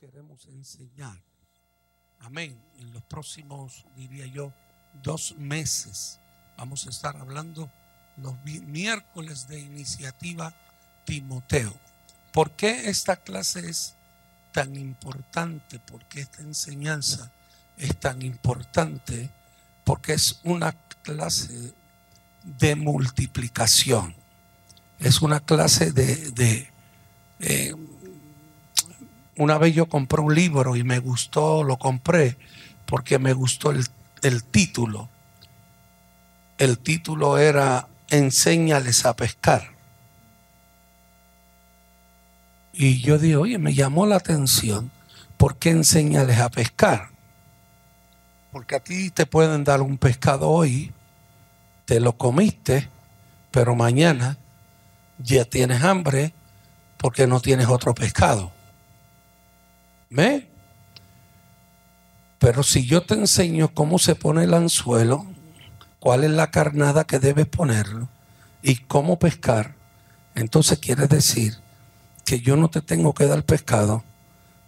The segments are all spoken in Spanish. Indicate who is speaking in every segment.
Speaker 1: queremos enseñar. Amén. En los próximos, diría yo, dos meses vamos a estar hablando los miércoles de iniciativa Timoteo. ¿Por qué esta clase es tan importante? ¿Por qué esta enseñanza es tan importante? Porque es una clase de multiplicación. Es una clase de... Eh, una vez yo compré un libro y me gustó, lo compré porque me gustó el, el título. El título era Enséñales a pescar. Y yo dije, oye, me llamó la atención, ¿por qué enséñales a pescar? Porque a ti te pueden dar un pescado hoy, te lo comiste, pero mañana ya tienes hambre porque no tienes otro pescado. ¿Ve? Pero si yo te enseño cómo se pone el anzuelo, cuál es la carnada que debes ponerlo y cómo pescar, entonces quiere decir que yo no te tengo que dar pescado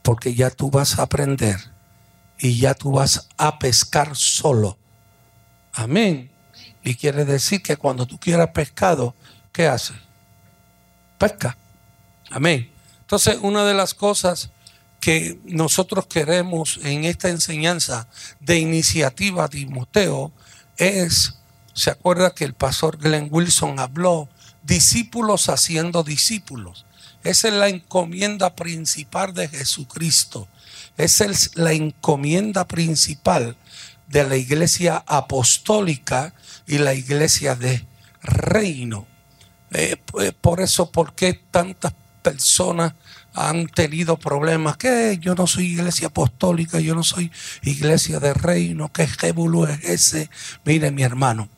Speaker 1: porque ya tú vas a aprender y ya tú vas a pescar solo. Amén. Y quiere decir que cuando tú quieras pescado, ¿qué haces? Pesca. Amén. Entonces, una de las cosas que nosotros queremos en esta enseñanza de iniciativa Timoteo es, se acuerda que el pastor Glenn Wilson habló, discípulos haciendo discípulos. Esa es la encomienda principal de Jesucristo. Esa es la encomienda principal de la iglesia apostólica y la iglesia de reino. Eh, pues, por eso, ¿por qué tantas personas han tenido problemas. Que yo no soy iglesia apostólica, yo no soy iglesia de reino, que jébulu es ese. Mire, mi hermano,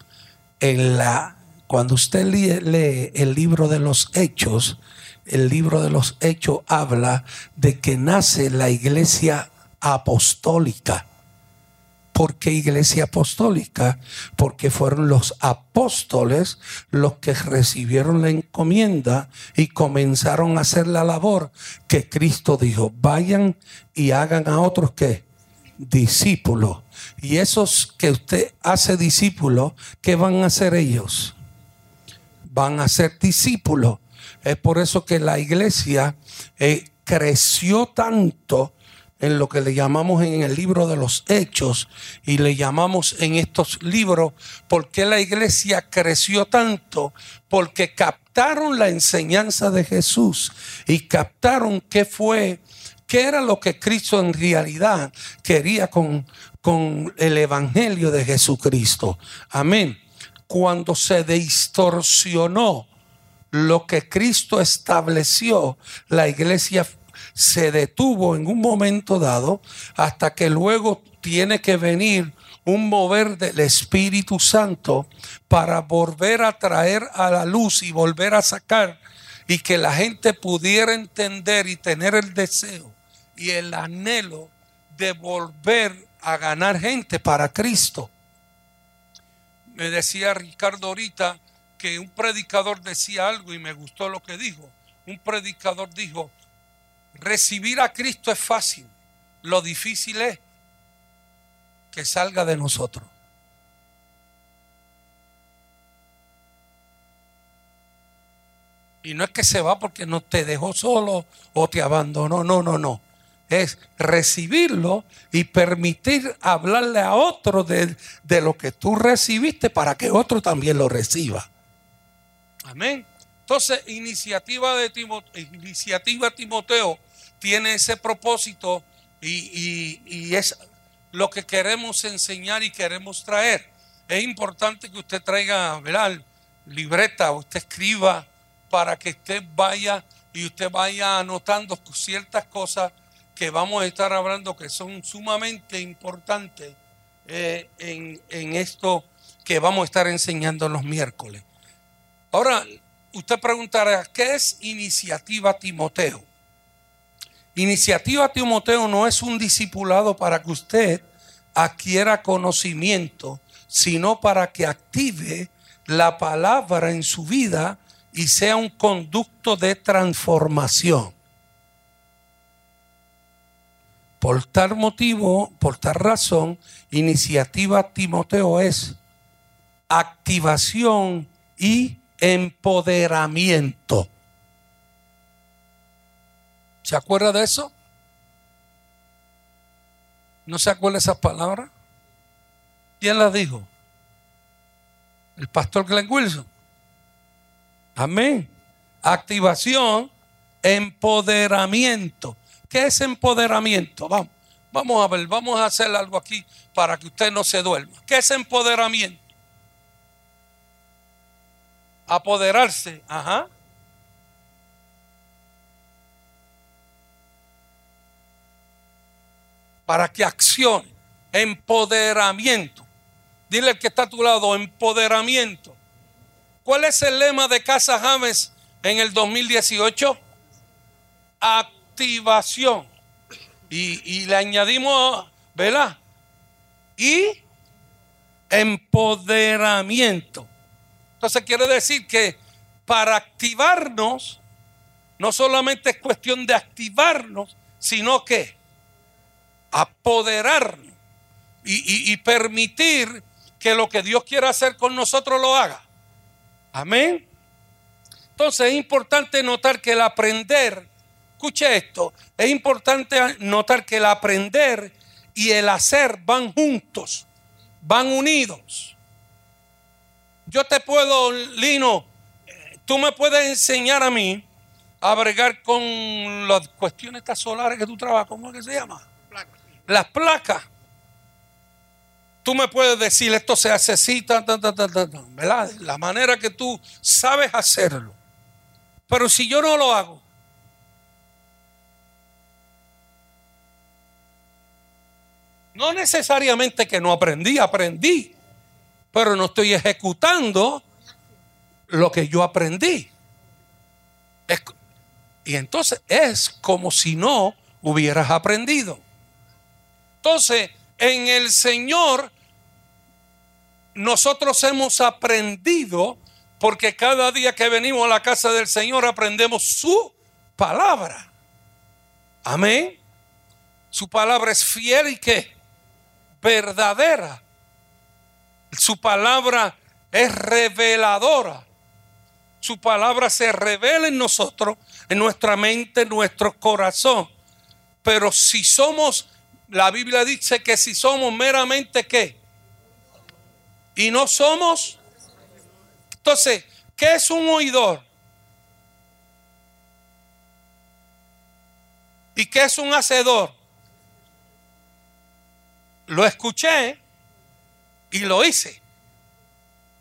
Speaker 1: en la, cuando usted lee el libro de los hechos, el libro de los hechos habla de que nace la iglesia apostólica. ¿Por qué iglesia apostólica? Porque fueron los apóstoles los que recibieron la encomienda y comenzaron a hacer la labor que Cristo dijo, vayan y hagan a otros que discípulos. Y esos que usted hace discípulos, ¿qué van a hacer ellos? Van a ser discípulos. Es por eso que la iglesia eh, creció tanto en lo que le llamamos en el libro de los hechos y le llamamos en estos libros, ¿por qué la iglesia creció tanto? Porque captaron la enseñanza de Jesús y captaron qué fue, qué era lo que Cristo en realidad quería con, con el evangelio de Jesucristo. Amén. Cuando se distorsionó lo que Cristo estableció, la iglesia se detuvo en un momento dado hasta que luego tiene que venir un mover del Espíritu Santo para volver a traer a la luz y volver a sacar y que la gente pudiera entender y tener el deseo y el anhelo de volver a ganar gente para Cristo. Me decía Ricardo ahorita que un predicador decía algo y me gustó lo que dijo. Un predicador dijo, Recibir a Cristo es fácil. Lo difícil es que salga de nosotros. Y no es que se va porque no te dejó solo o te abandonó. No, no, no. Es recibirlo y permitir hablarle a otro de, de lo que tú recibiste para que otro también lo reciba. Amén. Entonces, iniciativa de Timoteo, tiene ese propósito y, es lo que queremos enseñar y queremos traer. Es importante que usted traiga, ¿verdad? Libreta, usted escriba para que usted vaya y usted vaya anotando ciertas cosas que vamos a estar hablando que son sumamente importantes eh, en, en esto que vamos a estar enseñando los miércoles. Ahora, usted preguntará, ¿qué es iniciativa Timoteo? Iniciativa Timoteo no es un discipulado para que usted adquiera conocimiento, sino para que active la palabra en su vida y sea un conducto de transformación. Por tal motivo, por tal razón, iniciativa Timoteo es activación y empoderamiento. ¿Se acuerda de eso? ¿No se acuerda esas palabras? ¿Quién las dijo? El pastor Glenn Wilson. Amén. Activación, empoderamiento. ¿Qué es empoderamiento? Vamos, vamos a ver, vamos a hacer algo aquí para que usted no se duerma. ¿Qué es empoderamiento? Apoderarse, ajá. Para que accione. Empoderamiento. Dile al que está a tu lado, empoderamiento. ¿Cuál es el lema de Casa James en el 2018? Activación. Y, y le añadimos, ¿verdad? Y empoderamiento. Entonces quiere decir que para activarnos, no solamente es cuestión de activarnos, sino que apoderarnos y, permitir que lo que Dios quiera hacer con nosotros lo haga. Amén. Entonces es importante notar que el aprender, escuche esto, es importante notar que el aprender y el hacer van juntos, van unidos. Yo te puedo, Lino, tú me puedes enseñar a mí a bregar con las cuestiones estas solares que tú trabajas, ¿cómo es que se llama? Las placas. Tú me puedes decir, esto se hace así, ¿verdad? La manera que tú sabes hacerlo. Pero si yo no lo hago, no necesariamente que no aprendí, aprendí, pero no estoy ejecutando lo que yo aprendí. y entonces es como si no hubieras aprendido. Entonces, en el Señor nosotros hemos aprendido porque cada día que venimos a la casa del Señor aprendemos su palabra. Amén. Su palabra es fiel y que verdadera. Su palabra es reveladora. Su palabra se revela en nosotros, en nuestra mente, en nuestro corazón. Pero si somos, la Biblia dice que si somos meramente qué, y no somos. Entonces, ¿qué es un oidor? ¿Y qué es un hacedor? Lo escuché y lo hice.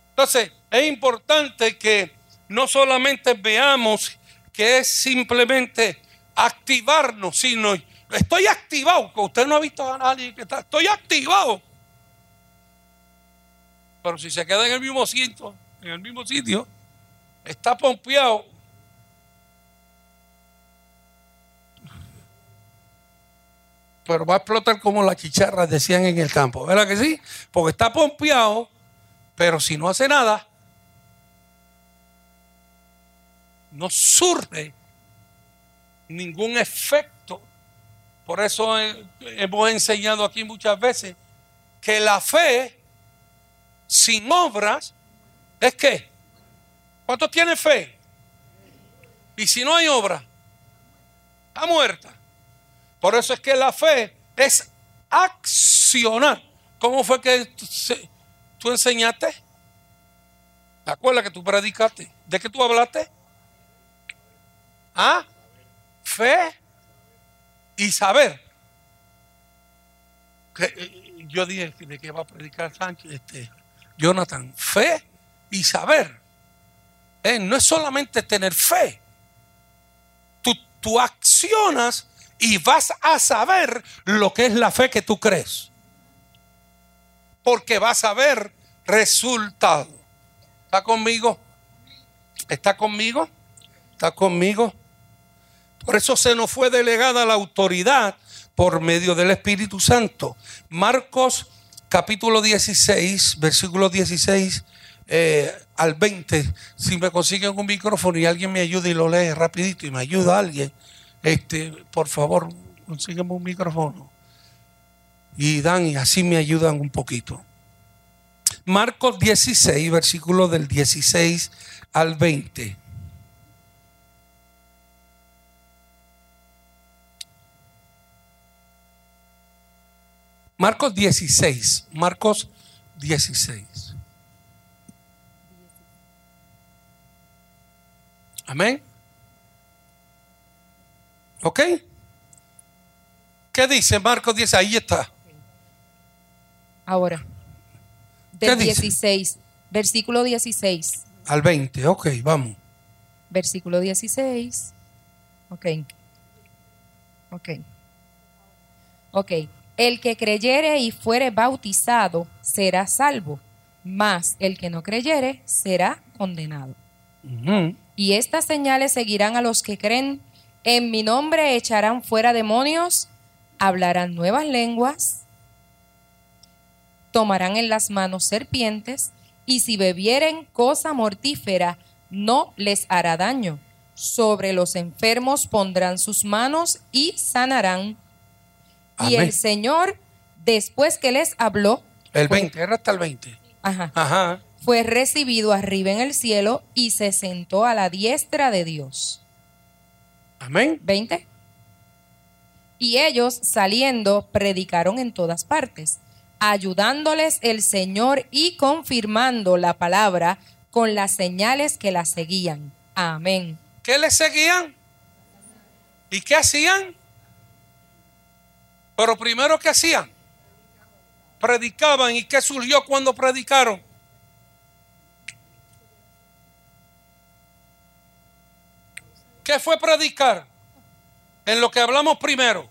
Speaker 1: Entonces, es importante que no solamente veamos que es simplemente activarnos, sino estoy activado, que usted no ha visto a nadie que está, estoy activado. Pero si se queda en el mismo sitio, en el mismo sitio, está pompeado. Pero va a explotar como las chicharras decían en el campo. ¿Verdad que sí? Porque está pompeado, pero si no hace nada, no surge ningún efecto. Por eso hemos enseñado aquí muchas veces que la fe sin obras es que. ¿Cuántos tienen fe? Y si no hay obra, está muerta. Por eso es que la fe es accionar. ¿Cómo fue que tú enseñaste? ¿Te acuerdas que tú predicaste? ¿De qué tú hablaste? ¿Ah? Fe y saber. Eh, yo dije de qué va a predicar Sánchez. Este, Jonathan, fe y saber. Eh, no es solamente tener fe. Tú, tú accionas y vas a saber lo que es la fe que tú crees. Porque vas a ver resultado. ¿Está conmigo? ¿Está conmigo? ¿Está conmigo? Por eso se nos fue delegada la autoridad por medio del Espíritu Santo. Marcos capítulo 16, versículo 16 eh, al 20. Si me consiguen un micrófono y alguien me ayuda y lo lee rapidito y me ayuda alguien, este, por favor, consígueme un micrófono. y dan y así me ayudan un poquito. Marcos 16, versículo del 16 al 20. Marcos 16, Marcos 16. Amén. ¿Ok? ¿Qué dice Marcos 10? Ahí está.
Speaker 2: Ahora. Del 16, versículo 16.
Speaker 1: Al 20, ok, vamos.
Speaker 2: Versículo 16. Ok. Ok. Ok. El que creyere y fuere bautizado será salvo, mas el que no creyere será condenado. Y estas señales seguirán a los que creen. En mi nombre echarán fuera demonios, hablarán nuevas lenguas, tomarán en las manos serpientes, y si bebieren cosa mortífera, no les hará daño. Sobre los enfermos pondrán sus manos y sanarán. Y el Señor, después que les habló.
Speaker 1: El 20, era hasta el 20.
Speaker 2: Ajá. Ajá. Fue recibido arriba en el cielo y se sentó a la diestra de Dios.
Speaker 1: Amén.
Speaker 2: 20. Y ellos saliendo predicaron en todas partes, ayudándoles el Señor y confirmando la palabra con las señales que la seguían. Amén.
Speaker 1: ¿Qué les seguían? ¿Y qué hacían? Pero primero, ¿qué hacían? Predicaban. ¿Y qué surgió cuando predicaron? ¿Qué fue predicar? En lo que hablamos primero.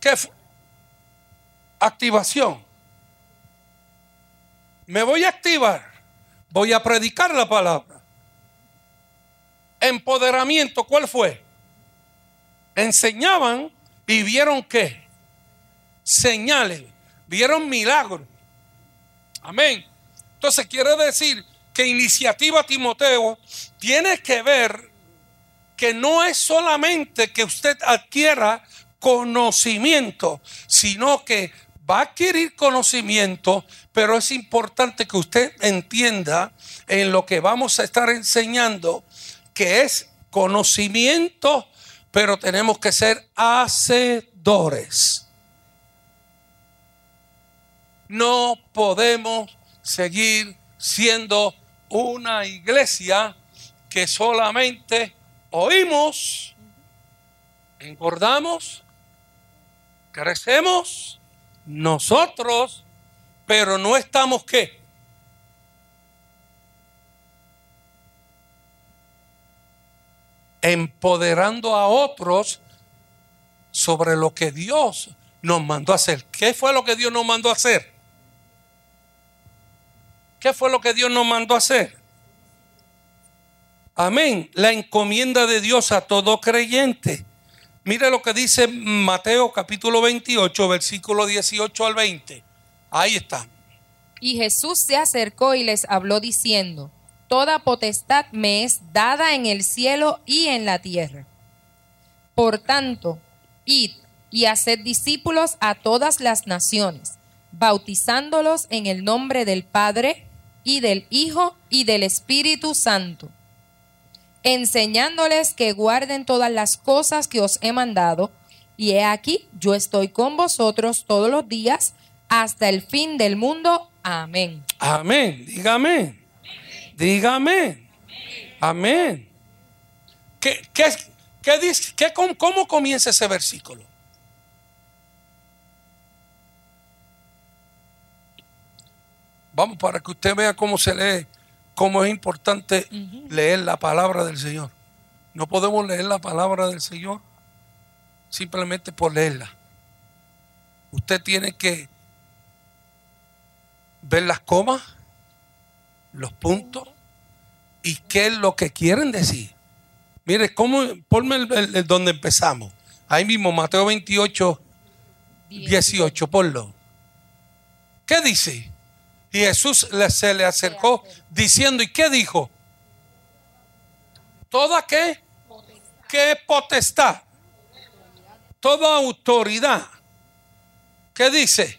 Speaker 1: ¿Qué fue? Activación. Me voy a activar. Voy a predicar la palabra. Empoderamiento, ¿cuál fue? Enseñaban y vieron qué? señales, vieron milagros. Amén. Entonces quiere decir que iniciativa Timoteo tiene que ver que no es solamente que usted adquiera conocimiento, sino que va a adquirir conocimiento, pero es importante que usted entienda en lo que vamos a estar enseñando que es conocimiento, pero tenemos que ser hacedores. No podemos seguir siendo una iglesia que solamente oímos, engordamos, crecemos nosotros, pero no estamos qué? Empoderando a otros sobre lo que Dios nos mandó a hacer. ¿Qué fue lo que Dios nos mandó a hacer? ¿Qué fue lo que Dios nos mandó a hacer? Amén. La encomienda de Dios a todo creyente. Mire lo que dice Mateo capítulo 28, versículo 18 al 20. Ahí está.
Speaker 2: Y Jesús se acercó y les habló diciendo, Toda potestad me es dada en el cielo y en la tierra. Por tanto, id y haced discípulos a todas las naciones, bautizándolos en el nombre del Padre, y del Hijo y del Espíritu Santo, enseñándoles que guarden todas las cosas que os he mandado, y he aquí, yo estoy con vosotros todos los días hasta el fin del mundo. Amén.
Speaker 1: Amén. Dígame. Dígame. Amén. ¿Qué, qué, qué qué, cómo, ¿Cómo comienza ese versículo? Vamos para que usted vea cómo se lee, cómo es importante leer la palabra del Señor. No podemos leer la palabra del Señor simplemente por leerla. Usted tiene que ver las comas, los puntos y qué es lo que quieren decir. Mire, ¿cómo, ponme el, donde empezamos. Ahí mismo, Mateo 28, 18, ponlo. ¿Qué dice? Y Jesús se le acercó diciendo, ¿y qué dijo? ¿Toda qué? ¿Qué potestad? Toda autoridad ¿Qué dice?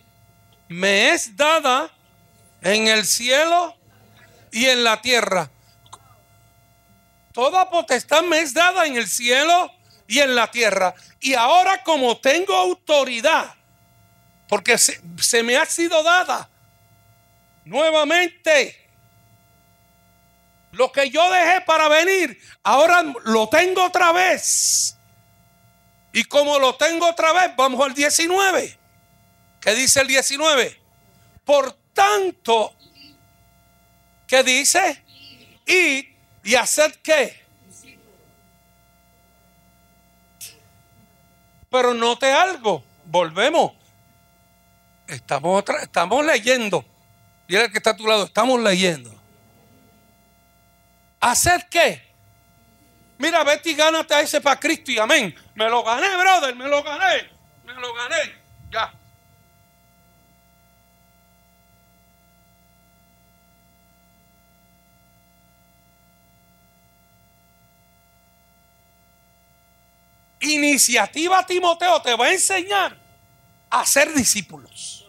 Speaker 1: Me es dada en el cielo y en la tierra. Toda potestad me es dada en el cielo y en la tierra. Y ahora como tengo autoridad, porque se, se me ha sido dada nuevamente, lo que yo dejé para venir, ahora lo tengo otra vez. Y como lo tengo otra vez, vamos al 19. ¿Qué dice el 19? Por tanto, ¿qué dice? Y, y hacer qué? Pero note algo, volvemos. Estamos, otra, estamos leyendo. Dile que está a tu lado, estamos leyendo. ¿Hacer qué? Mira, vete y gánate a ese para Cristo y amén. Me lo gané, brother, me lo gané. Me lo gané. Ya. Iniciativa Timoteo te va a enseñar a ser discípulos.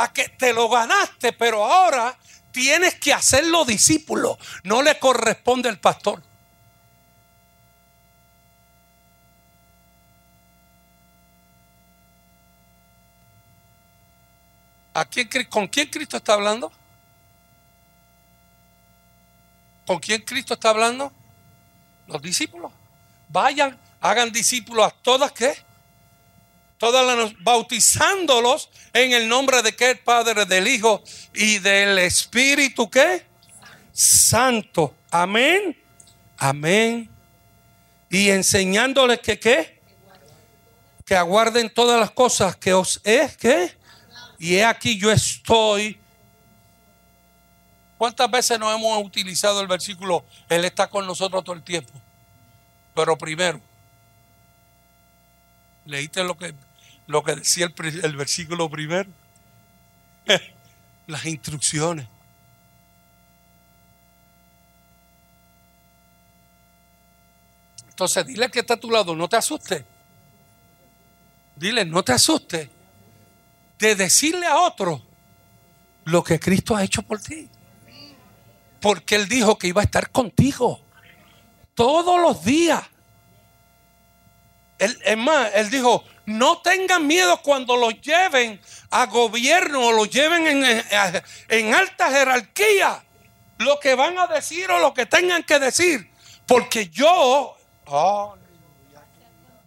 Speaker 1: A que te lo ganaste, pero ahora tienes que hacerlo discípulo. No le corresponde al pastor. ¿A quién, ¿Con quién Cristo está hablando? ¿Con quién Cristo está hablando? Los discípulos. Vayan, hagan discípulos a todas que todas las bautizándolos en el nombre de qué Padre, del Hijo y del Espíritu qué Santo. Amén. Amén. Y enseñándoles que qué que aguarden todas las cosas que os es que y he aquí yo estoy. ¿Cuántas veces nos hemos utilizado el versículo? Él está con nosotros todo el tiempo. Pero primero, ¿leíste lo que, lo que decía el, versículo primero? Las instrucciones. Entonces dile que está a tu lado, no te asustes. Dile, no te asustes de decirle a otro lo que Cristo ha hecho por ti. Porque Él dijo que iba a estar contigo todos los días. Él, es más, Él dijo, no tengan miedo cuando los lleven a gobierno o los lleven en, en alta jerarquía. Lo que van a decir o lo que tengan que decir. Porque yo,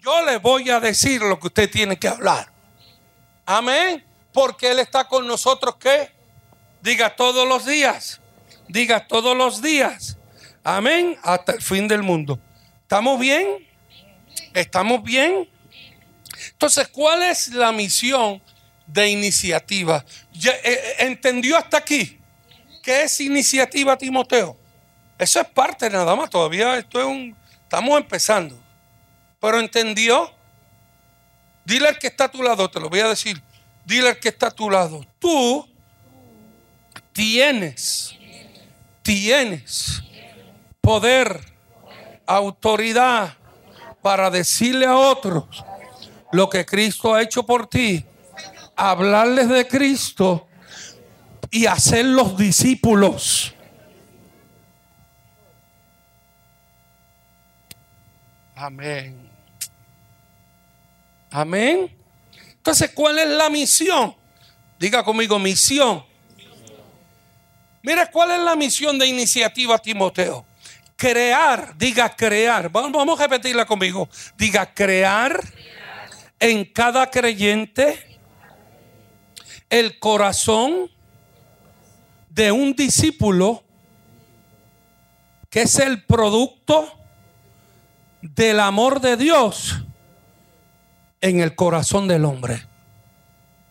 Speaker 1: yo le voy a decir lo que usted tiene que hablar. Amén. Porque Él está con nosotros, ¿qué? Diga todos los días. Diga todos los días. Amén. Hasta el fin del mundo. ¿Estamos bien? ¿Estamos bien? Entonces, ¿cuál es la misión de iniciativa? Eh, eh, ¿Entendió hasta aquí? ¿Qué es iniciativa, Timoteo? Eso es parte nada más. Todavía esto es un. Estamos empezando. Pero entendió. Dile al que está a tu lado, te lo voy a decir. Dile al que está a tu lado, tú tienes, tienes poder, autoridad para decirle a otros lo que Cristo ha hecho por ti, hablarles de Cristo y hacerlos discípulos. Amén. Amén. Entonces, ¿cuál es la misión? Diga conmigo, misión. Mira, ¿cuál es la misión de iniciativa Timoteo? Crear, diga crear. Vamos a repetirla conmigo. Diga crear en cada creyente el corazón de un discípulo que es el producto del amor de Dios en el corazón del hombre.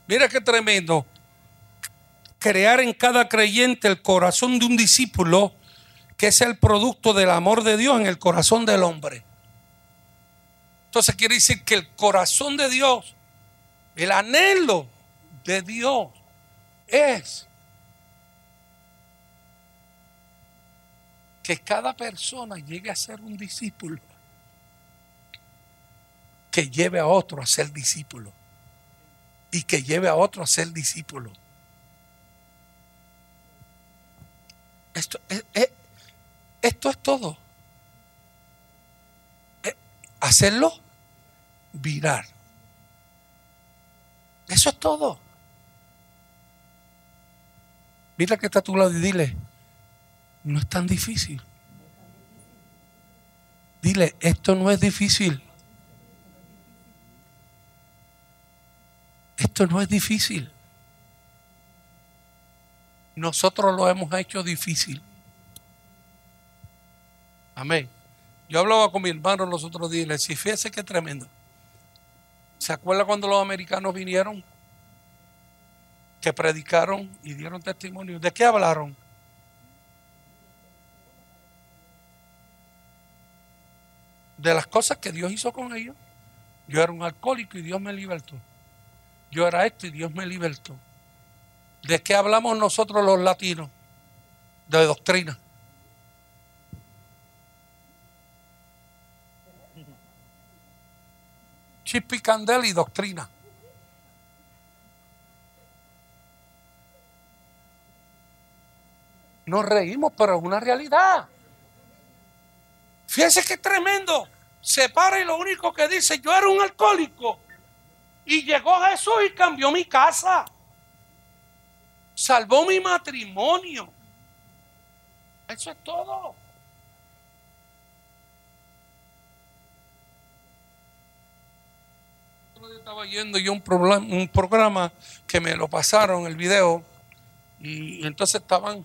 Speaker 1: Mira qué tremendo. Crear en cada creyente el corazón de un discípulo que es el producto del amor de Dios en el corazón del hombre. Entonces quiere decir que el corazón de Dios, el anhelo de Dios es que cada persona llegue a ser un discípulo que lleve a otro a ser discípulo. y que lleve a otros a ser discípulos. Esto es, esto es todo. Eh, hacerlo virar. Eso es todo. Mira que está a tu lado y dile, no es tan difícil. Dile, esto no es difícil. Esto no es difícil. Nosotros lo hemos hecho difícil. Amén. Yo hablaba con mi hermano los otros días y le decía, fíjese qué tremendo. ¿Se acuerda cuando los americanos vinieron? Que predicaron y dieron testimonio. ¿De qué hablaron? De las cosas que Dios hizo con ellos. Yo era un alcohólico y Dios me libertó. Yo era esto y Dios me libertó. ¿De qué hablamos nosotros los latinos? De doctrina. Chip y candela y doctrina. Nos reímos, pero es una realidad. Fíjense qué tremendo. Se para y lo único que dice, yo era un alcohólico. Y llegó Jesús y cambió mi casa. Salvó mi matrimonio. Eso es todo. Estaba yendo yo un, un programa que me lo pasaron el video y, entonces estaban,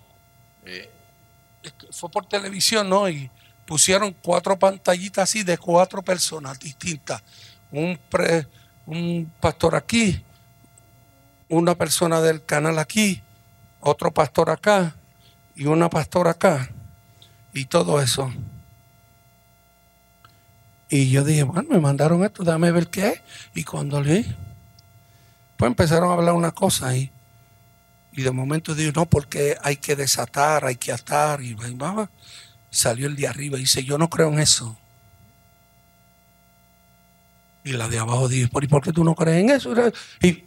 Speaker 1: eh, fue por televisión, ¿no? Y pusieron cuatro pantallitas así de cuatro personas distintas. Un pre, un pastor aquí, una persona del canal aquí, otro pastor acá y una pastora acá y todo eso. Y yo dije, bueno, me mandaron esto, déjame ver qué es. Y cuando leí, pues empezaron a hablar una cosa ahí. Y de momento dije, no, porque hay que desatar, hay que atar. Y, y salió el de arriba y dice, yo no creo en eso. Y la de abajo dice, ¿y por qué tú no crees en eso? Y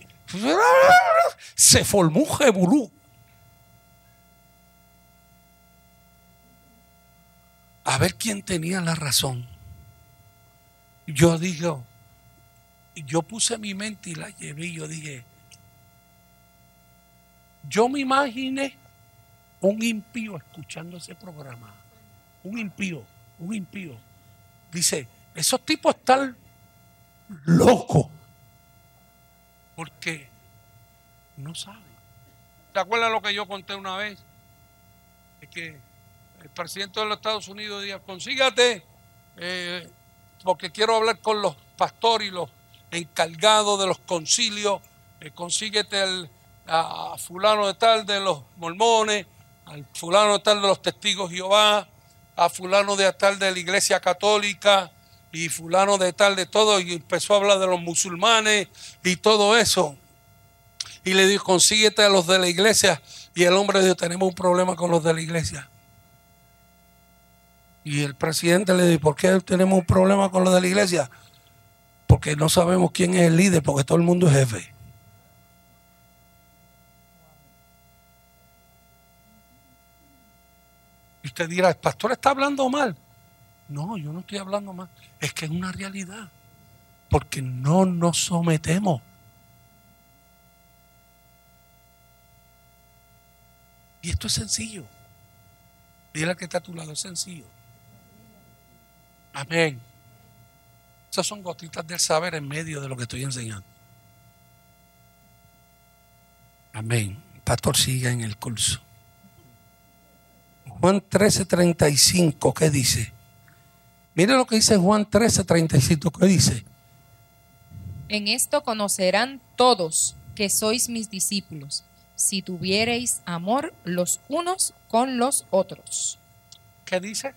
Speaker 1: se formó un jebulú. A ver quién tenía la razón. Yo dije, yo puse mi mente y la llevé y yo dije, yo me imaginé un impío escuchando ese programa. Un impío, un impío. Dice, esos tipos están loco. Porque no saben. ¿Te acuerdas lo que yo conté una vez? Es que el presidente de los Estados Unidos dijo, consígate, eh, porque quiero hablar con los pastores y los encargados de los concilios, eh, consíguete a fulano de tal de los mormones, al fulano de tal de los testigos Jehová, a fulano de tal de la iglesia católica, y fulano de tal, de todo, y empezó a hablar de los musulmanes y todo eso. Y le dijo, consíguete a los de la iglesia. Y el hombre dijo, tenemos un problema con los de la iglesia. Y el presidente le dijo, ¿por qué tenemos un problema con los de la iglesia? Porque no sabemos quién es el líder, porque todo el mundo es jefe. Y usted dirá, el pastor está hablando mal. No, yo no estoy hablando más. Es que es una realidad. Porque no nos sometemos. Y esto es sencillo. Dile que está a tu lado, es sencillo. Amén. Esas son gotitas del saber en medio de lo que estoy enseñando. Amén. Pastor, siga en el curso. Juan 13:35, ¿qué dice? Mire lo que dice Juan 13, 35, ¿qué dice?
Speaker 2: En esto conocerán todos que sois mis discípulos, si tuviereis amor los unos con los otros.
Speaker 1: ¿Qué dice?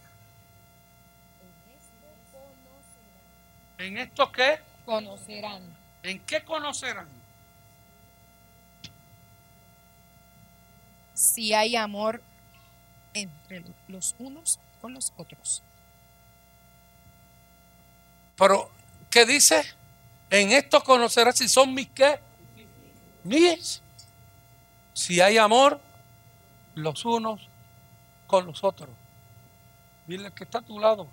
Speaker 1: ¿En esto qué?
Speaker 2: Conocerán.
Speaker 1: ¿En qué conocerán?
Speaker 2: Si hay amor entre los unos con los otros.
Speaker 1: Pero, ¿qué dice? En esto conocerás si son mis qué. Mírense. Si hay amor, los unos con los otros. Dile que está a tu lado.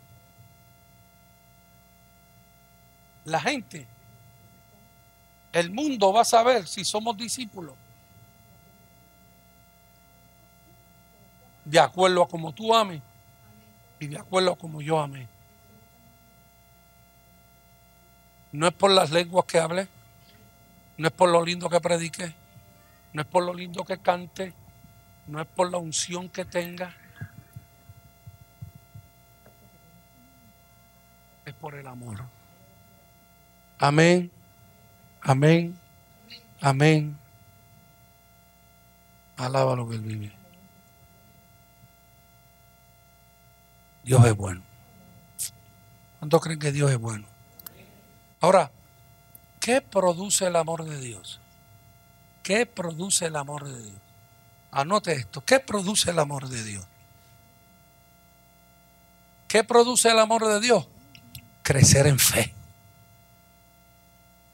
Speaker 1: La gente, el mundo va a saber si somos discípulos. De acuerdo a como tú ames y de acuerdo a como yo amé. No es por las lenguas que hable, no es por lo lindo que predique, no es por lo lindo que cante, no es por la unción que tenga, es por el amor. Amén, amén, amén. Alaba lo que él vive. Dios es bueno. ¿Cuántos creen que Dios es bueno? Ahora, ¿qué produce el amor de Dios? ¿Qué produce el amor de Dios? Anote esto. ¿Qué produce el amor de Dios? ¿Qué produce el amor de Dios? Crecer en fe.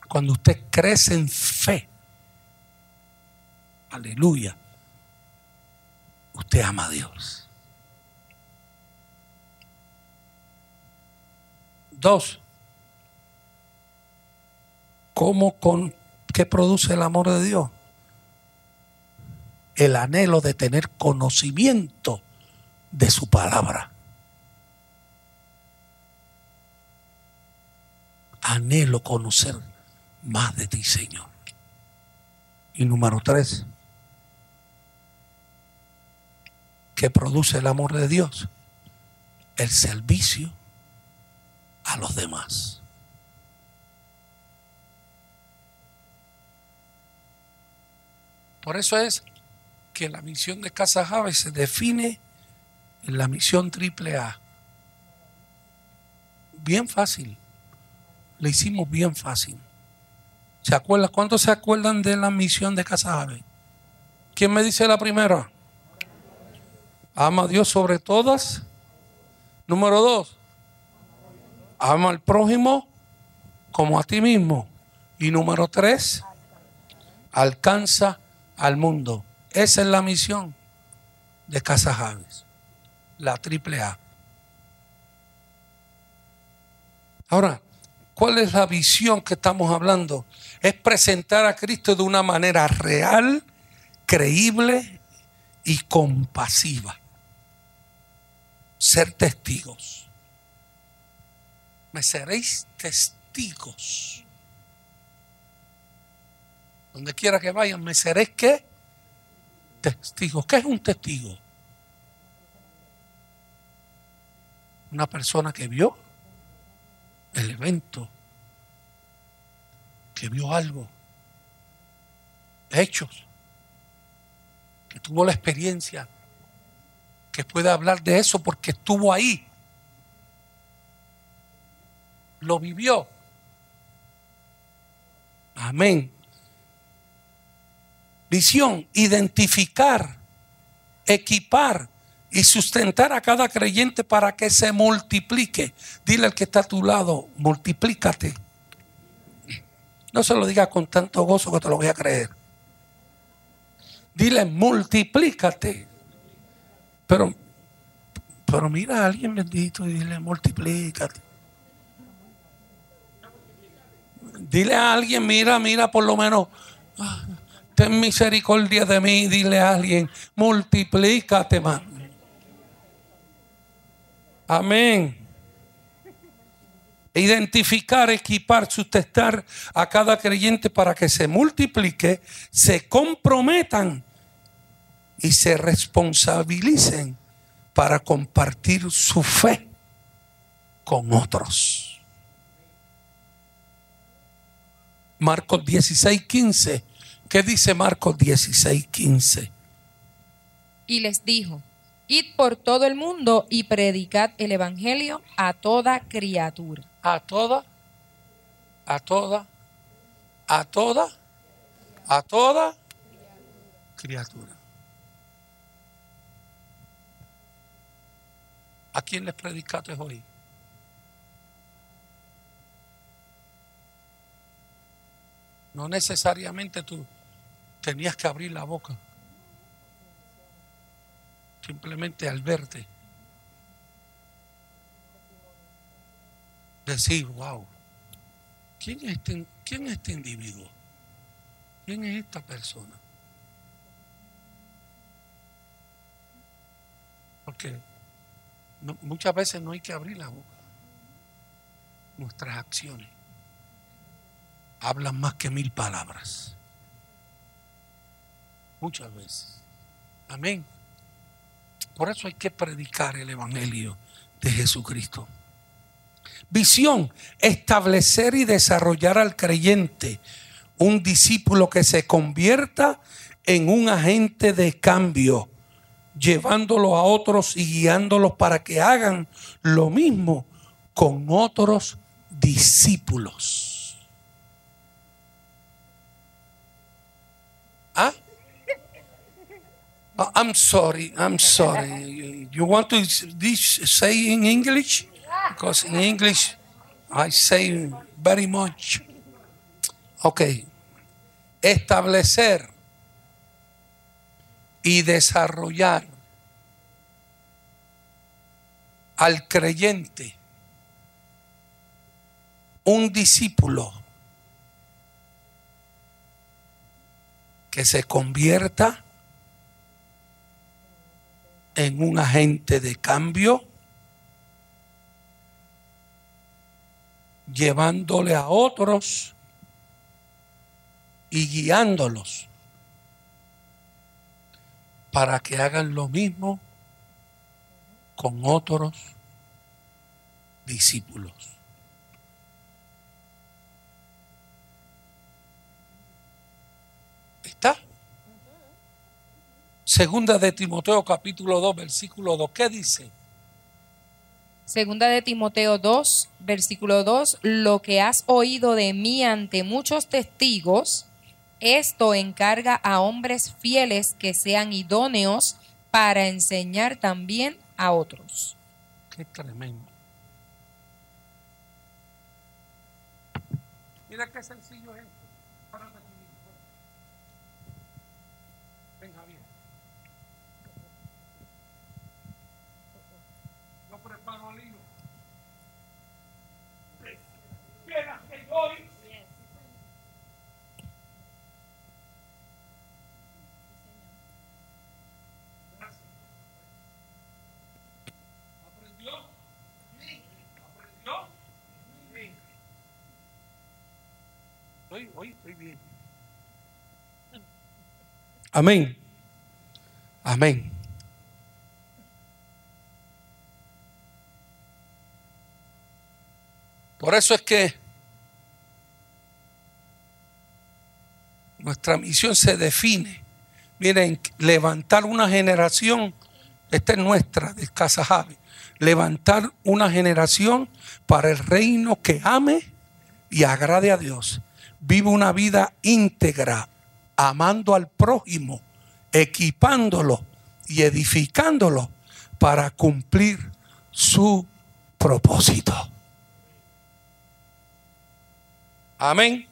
Speaker 1: Cuando usted crece en fe, aleluya, usted ama a Dios. Dos, ¿cómo con qué produce el amor de Dios? El anhelo de tener conocimiento de su palabra. Anhelo conocer más de ti, Señor. Y número tres, ¿qué produce el amor de Dios? El servicio a los demás. Por eso es que la misión de Casa Jave se define en la misión triple A. Bien fácil. Le hicimos bien fácil. ¿Se acuerdan? ¿Cuántos se acuerdan de la misión de Casa Jave? ¿Quién me dice la primera? Ama a Dios sobre todas. Número dos, ama al prójimo como a ti mismo. Y número tres, alcanza al mundo. Esa es la misión de Casa Javes, la triple A. Ahora, ¿cuál es la visión que estamos hablando? Es presentar a Cristo de una manera real, creíble y compasiva. Ser testigos. Me seréis testigos. Donde quiera que vayan, me seréis qué? Testigos. ¿Qué es un testigo? Una persona que vio el evento, que vio algo, hechos, que tuvo la experiencia, que puede hablar de eso porque estuvo ahí, lo vivió. Amén. Visión, identificar, equipar y sustentar a cada creyente para que se multiplique. Dile al que está a tu lado, multiplícate. No se lo diga con tanto gozo que te lo voy a creer. Dile, multiplícate. Pero, pero mira a alguien bendito y dile, multiplícate. Dile a alguien, mira, mira, por lo menos, ten misericordia de mí. Dile a alguien, multiplícate, man. Amén. Identificar, equipar, sustentar a cada creyente para que se multiplique, se comprometan y se responsabilicen para compartir su fe con otros. Marcos 16, 15. ¿Qué dice Marcos 16, 15?
Speaker 2: Y les dijo, id por todo el mundo y predicad el Evangelio a toda criatura.
Speaker 1: A toda, a toda, a toda, a toda criatura. ¿A quién les predicaste hoy? No necesariamente tú, tenías que abrir la boca. Simplemente al verte. Decir, wow, ¿quién es este, es este individuo? ¿Quién es esta persona? Porque muchas veces no hay que abrir la boca. Nuestras acciones hablan más que mil palabras. Muchas veces. Amén. Por eso hay que predicar el Evangelio de Jesucristo. Visión, establecer y desarrollar al creyente, un discípulo que se convierta en un agente de cambio, llevándolo a otros y guiándolos para que hagan lo mismo con otros discípulos. ¿Ah? Oh, I'm sorry, I'm sorry. You want to say in English? Because in English I say very much. Ok. Establecer y desarrollar al creyente un discípulo que se convierta en un agente de cambio, llevándole a otros y guiándolos para que hagan lo mismo con otros discípulos. Segunda de Timoteo capítulo 2, versículo 2. ¿Qué dice?
Speaker 2: Segunda de Timoteo 2, versículo 2. Lo que has oído de mí ante muchos testigos, esto encarga a hombres fieles que sean idóneos para enseñar también a otros.
Speaker 1: Qué tremendo. Mira qué sencillo Amén. Amén. Por eso es que nuestra misión se define. Miren, levantar una generación, esta es nuestra, de Casa levantar una generación para el reino que ame y agrade a Dios vive una vida íntegra, amando al prójimo, equipándolo y edificándolo para cumplir su propósito. Amén.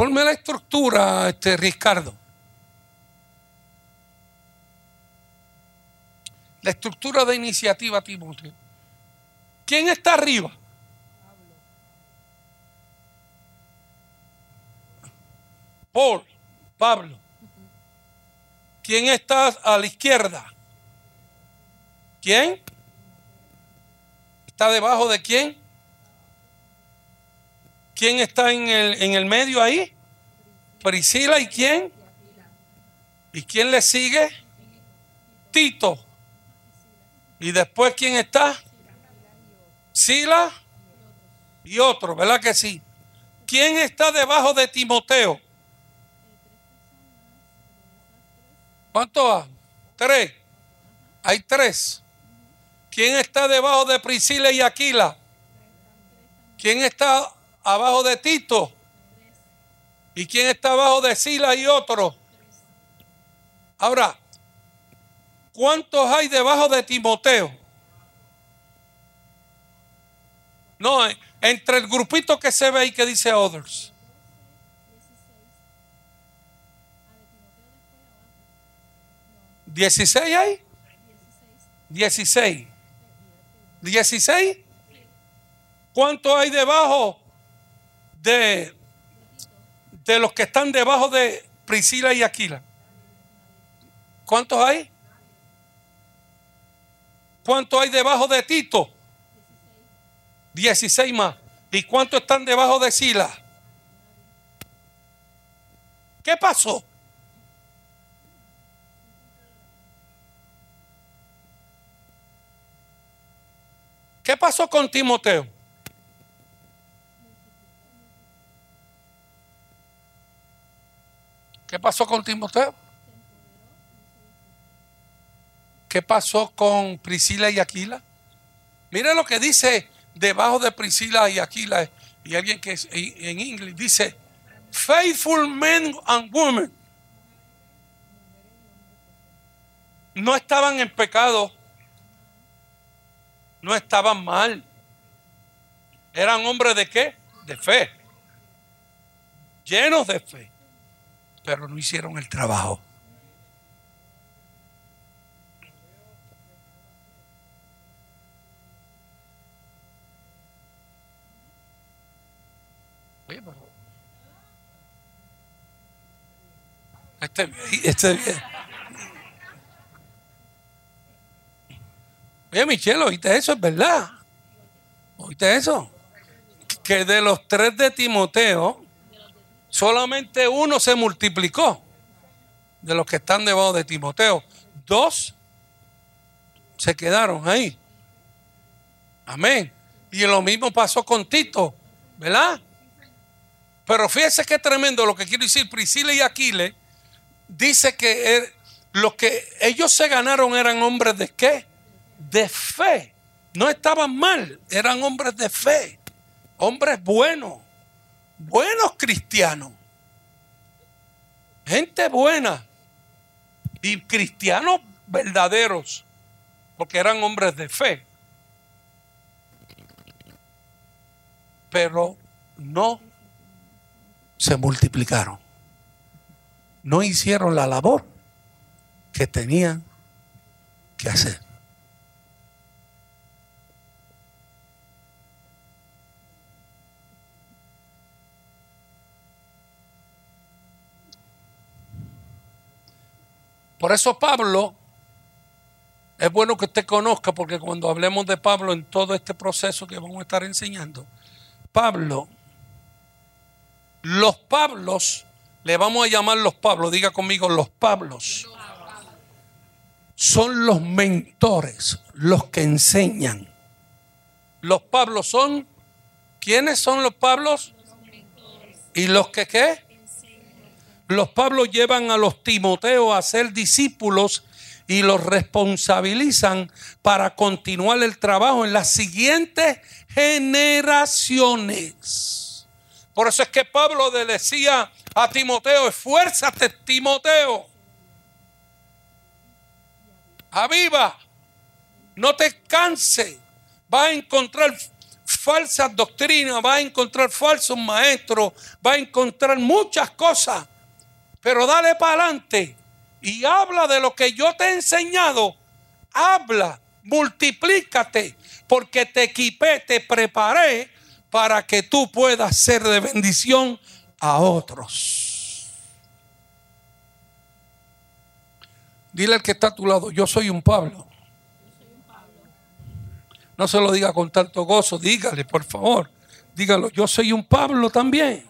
Speaker 1: Ponme la estructura, este Ricardo. La estructura de iniciativa, Timoteo. ¿Quién está arriba? Paul, Pablo. ¿Quién está a la izquierda? ¿Quién? ¿Está debajo de quién? ¿Quién está en el, en el medio ahí? Priscila y quién? ¿Y quién le sigue? Tito. ¿Y después quién está? Sila y otro, ¿verdad que sí? ¿Quién está debajo de Timoteo? ¿Cuántos hay? Tres. Hay tres. ¿Quién está debajo de Priscila y Aquila? ¿Quién está abajo de Tito? ¿Y quién está abajo de Sila y otro? Ahora, ¿Cuántos hay debajo de Timoteo? No, entre el grupito que se ve y que dice others. ¿16 hay? 16. ¿16? ¿Cuánto hay debajo de, de los que están debajo de Priscila y Aquila? ¿Cuántos hay? ¿Cuánto hay debajo de Tito? 16 más. ¿Y cuántos están debajo de Sila? ¿Qué pasó? ¿Qué pasó con Timoteo? ¿Qué pasó con Timoteo? ¿Qué pasó con Priscila y Aquila? Mire lo que dice debajo de Priscila y Aquila y alguien que es en inglés dice faithful men and women no estaban en pecado. No estaban mal. Eran hombres de qué de fe. Llenos de fe pero no hicieron el trabajo Este, este, Oye, Michelle, ¿oíste eso? Es verdad. ¿Oíste eso? Que de los tres de Timoteo, solamente uno se multiplicó. De los que están debajo de Timoteo. Dos se quedaron ahí. Amén. Y lo mismo pasó con Tito, ¿verdad? Pero fíjese qué tremendo lo que quiero decir. Priscila y Aquiles dice que er, lo que ellos se ganaron eran hombres de qué? De fe. No estaban mal, eran hombres de fe. Hombres buenos, buenos cristianos. Gente buena y cristianos verdaderos, porque eran hombres de fe. Pero no se multiplicaron no hicieron la labor que tenían que hacer. Por eso Pablo, es bueno que usted conozca, porque cuando hablemos de Pablo en todo este proceso que vamos a estar enseñando, Pablo, los Pablos le vamos a llamar los Pablos, diga conmigo los Pablos. Son los mentores, los que enseñan. Los Pablos son, ¿quiénes son los Pablos? ¿Y los que qué? Los Pablos llevan a los Timoteos a ser discípulos y los responsabilizan para continuar el trabajo en las siguientes generaciones. Por eso es que Pablo le decía a Timoteo, esfuérzate Timoteo. Aviva, no te canse. Va a encontrar falsas doctrinas, va a encontrar falsos maestros, va a encontrar muchas cosas. Pero dale para adelante y habla de lo que yo te he enseñado. Habla, multiplícate, porque te equipé, te preparé para que tú puedas ser de bendición a otros. Dile al que está a tu lado, yo soy un Pablo. No se lo diga con tanto gozo, dígale, por favor. Dígalo, yo soy un Pablo también.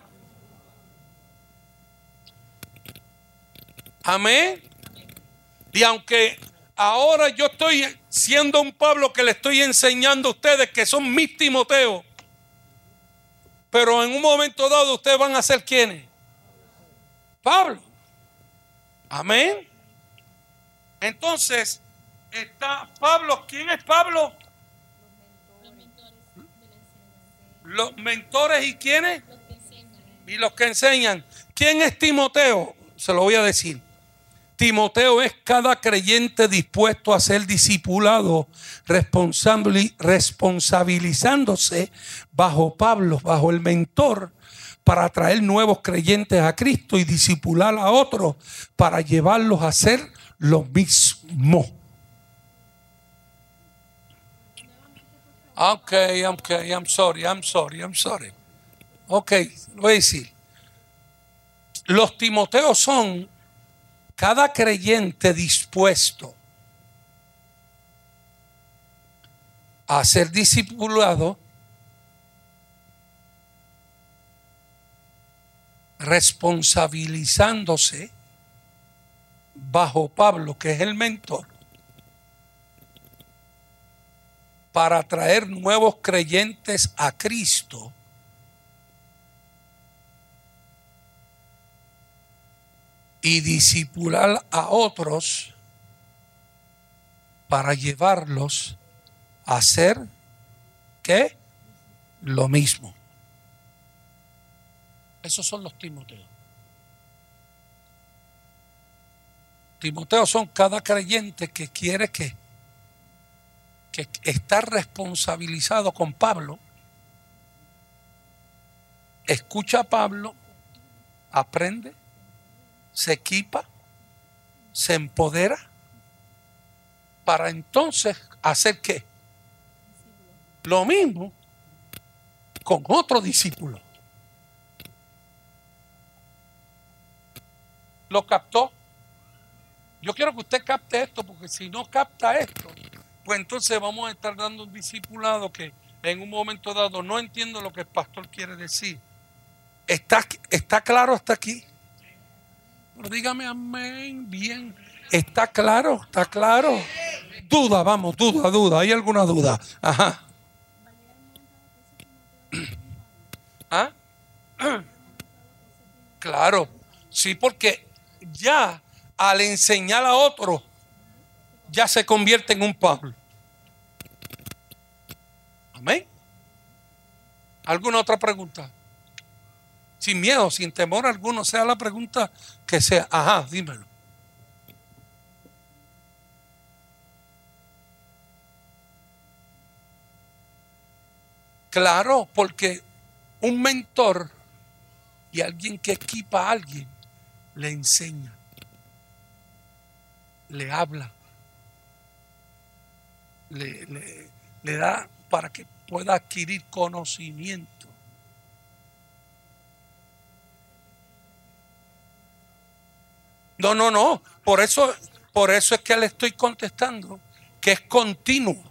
Speaker 1: Amén. Y aunque ahora yo estoy siendo un Pablo que le estoy enseñando a ustedes que son mis Timoteos, pero en un momento dado ustedes van a ser quienes? Pablo. Amén. Entonces, está Pablo. ¿Quién es Pablo? Los mentores y quiénes? Y los que enseñan. ¿Quién es Timoteo? Se lo voy a decir. Timoteo es cada creyente dispuesto a ser discipulado, responsabili- responsabilizándose bajo Pablo, bajo el mentor, para atraer nuevos creyentes a Cristo y discipular a otros para llevarlos a hacer lo mismo. Ok, ok, I'm sorry, I'm sorry, I'm sorry. Ok, lo voy a decir. Los Timoteos son cada creyente dispuesto a ser discipulado, responsabilizándose bajo Pablo, que es el mentor, para traer nuevos creyentes a Cristo. Y disipular a otros para llevarlos a hacer ¿qué? Lo mismo. Esos son los Timoteos. Timoteos son cada creyente que quiere que, que está responsabilizado con Pablo, escucha a Pablo, aprende, se equipa, se empodera para entonces hacer qué? Lo mismo con otro discípulo. ¿Lo captó? Yo quiero que usted capte esto, porque si no capta esto, pues entonces vamos a estar dando un discipulado que en un momento dado no entiendo lo que el pastor quiere decir. ¿Está, está claro hasta aquí? Dígame amén, bien. ¿Está claro? ¿Está claro? Duda, vamos, duda, duda. ¿Hay alguna duda? Ajá. ¿Ah? Claro, sí, porque ya al enseñar a otro, ya se convierte en un Pablo. Amén. ¿Alguna otra pregunta? Sin miedo, sin temor alguno, sea la pregunta que sea. Ajá, dímelo. Claro, porque un mentor y alguien que equipa a alguien le enseña, le habla, le, le- da para que pueda adquirir conocimiento. No, no, no. Por eso, por eso es que le estoy contestando que es continuo.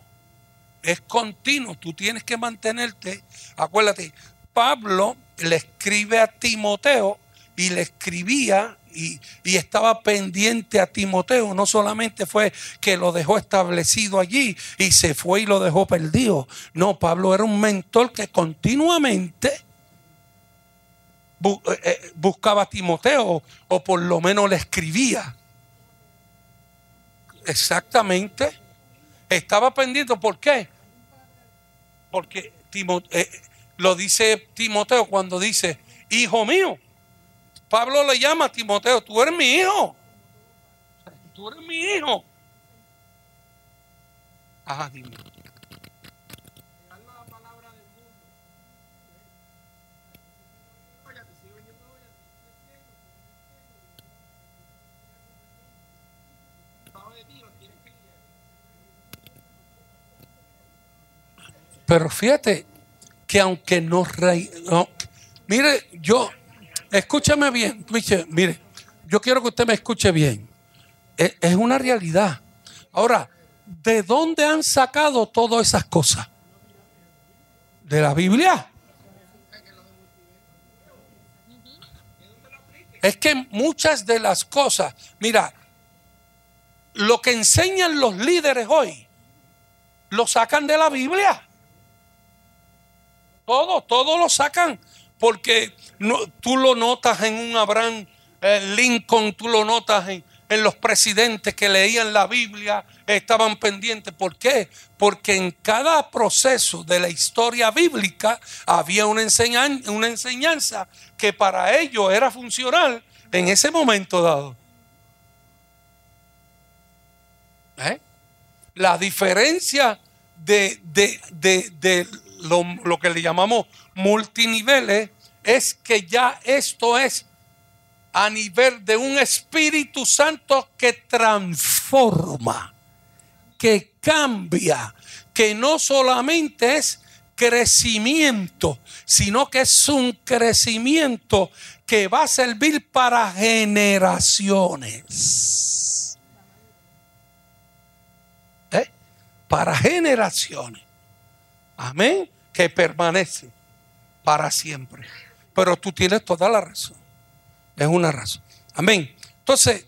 Speaker 1: Es continuo. Tú tienes que mantenerte. Acuérdate, Pablo le escribe a Timoteo y le escribía y, y estaba pendiente a Timoteo. No solamente fue que lo dejó establecido allí y se fue y lo dejó perdido. No, Pablo era un mentor que continuamente eh, eh, buscaba a Timoteo o por lo menos le escribía. Exactamente. Estaba pendiente. ¿Por qué? Porque eh, lo dice Timoteo cuando dice, hijo mío. Pablo le llama Timoteo, tú eres mi hijo. Tú eres mi hijo. Ajá, dime. Pero fíjate que aunque no rey, no, mire, yo, escúchame bien, mire, mire, yo quiero que usted me escuche bien. Es, es una realidad. Ahora, ¿de dónde han sacado todas esas cosas? De la Biblia. Es que muchas de las cosas, mira, lo que enseñan los líderes hoy, lo sacan de la Biblia. Todo, todo lo sacan. Porque tú lo notas en un Abraham eh, Lincoln, tú lo notas en, los presidentes que leían la Biblia, estaban pendientes. ¿Por qué? Porque en cada proceso de la historia bíblica había una, enseñan- una enseñanza que para ellos era funcional en ese momento dado. La diferencia de- de- de lo, que le llamamos multiniveles es que ya esto es a nivel de un Espíritu Santo que transforma, que cambia, que no solamente es crecimiento, sino que es un crecimiento que va a servir para generaciones. ¿Eh? Para generaciones. Amén. Que permanece para siempre. Pero tú tienes toda la razón. Es una razón. Amén. Entonces,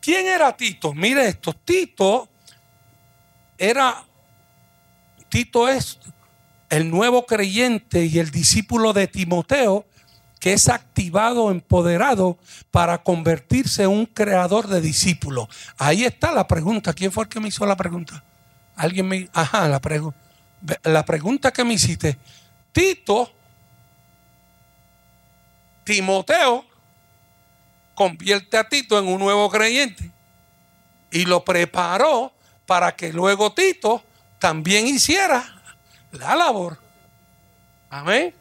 Speaker 1: ¿quién era Tito? Mire esto. Tito era, Tito es el nuevo creyente y el discípulo de Timoteo que es activado, empoderado para convertirse en un creador de discípulos. Ahí está la pregunta. ¿Quién fue el que me hizo la pregunta? Alguien me... Ajá, la, pregu- la pregunta que me hiciste. Tito, Timoteo, convierte a Tito en un nuevo creyente y lo preparó para que luego Tito también hiciera la labor. Amén.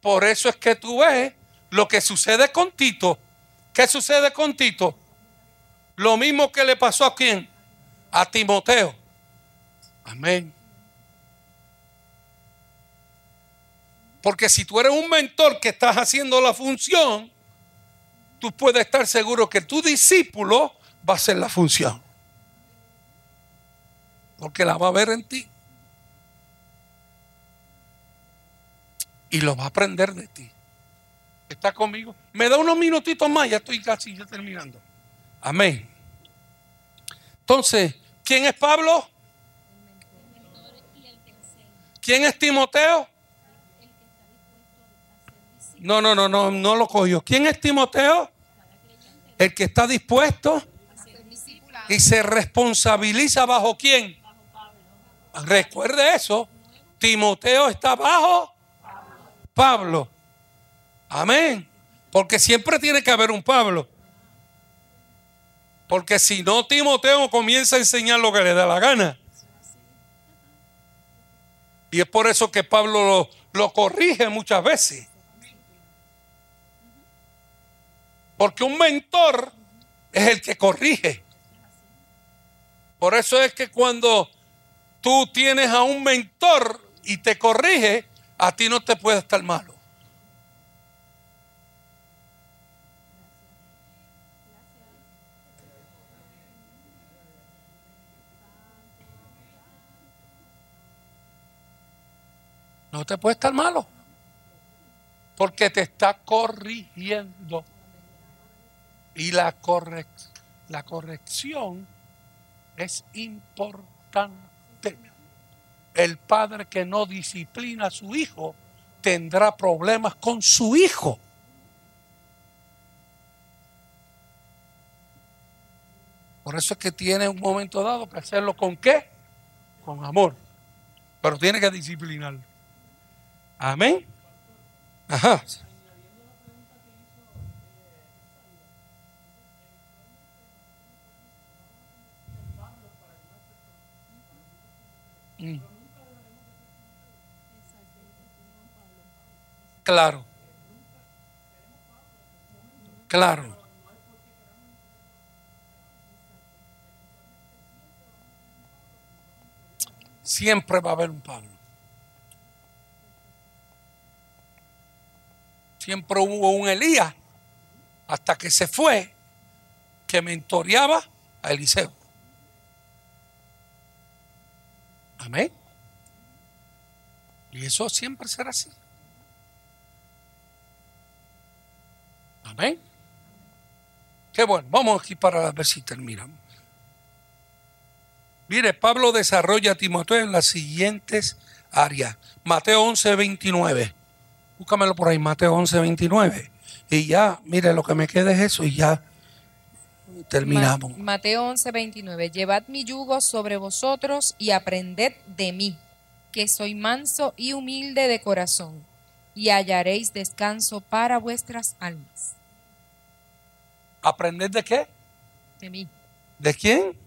Speaker 1: Por eso es que tú ves lo que sucede con Tito. ¿Qué sucede con Tito? Lo mismo que le pasó a quién? A Timoteo. Amén. Porque si tú eres un mentor que estás haciendo la función, tú puedes estar seguro que tu discípulo va a hacer la función. Porque la va a ver en ti. Y lo va a aprender de ti. ¿Está conmigo? Me da unos minutitos más, ya estoy casi ya terminando. Amén. Entonces, ¿quién es Pablo? ¿Quién es Timoteo? No, no, no, no, no lo cogió. ¿Quién es Timoteo? El que está dispuesto y se responsabiliza bajo quién. Recuerde eso. Timoteo está bajo Pablo. Amén. Porque siempre tiene que haber un Pablo. Porque si no, Timoteo comienza a enseñar lo que le da la gana. Y es por eso que Pablo lo, lo corrige muchas veces. Porque un mentor es el que corrige. Por eso es que cuando tú tienes a un mentor y te corrige, a ti no te puede estar malo. No te puede estar malo. Porque te está corrigiendo. Y la, la corrección es importante. El padre que no disciplina a su hijo tendrá problemas con su hijo. Por eso es que tiene un momento dado que hacerlo con qué? Con amor. Pero tiene que disciplinarlo. Amén. Ajá. Claro. Claro. Siempre va a haber un Pablo. Siempre hubo un Elías hasta que se fue que mentoreaba a Eliseo. Amén. Y eso siempre será así. Amén. Qué bueno. Vamos aquí para ver si terminamos. Mire, Pablo desarrolla a Timoteo en las siguientes áreas. Mateo 11, 29. Búscamelo por ahí, Mateo 11, 29. Y ya, mire, lo que me queda es eso y ya terminamos.
Speaker 2: Ma- Mateo 11, 29. Llevad mi yugo sobre vosotros y aprended de mí, que soy manso y humilde de corazón, y hallaréis descanso para vuestras almas.
Speaker 1: ¿Aprender de qué?
Speaker 2: De mí.
Speaker 1: ¿De quién?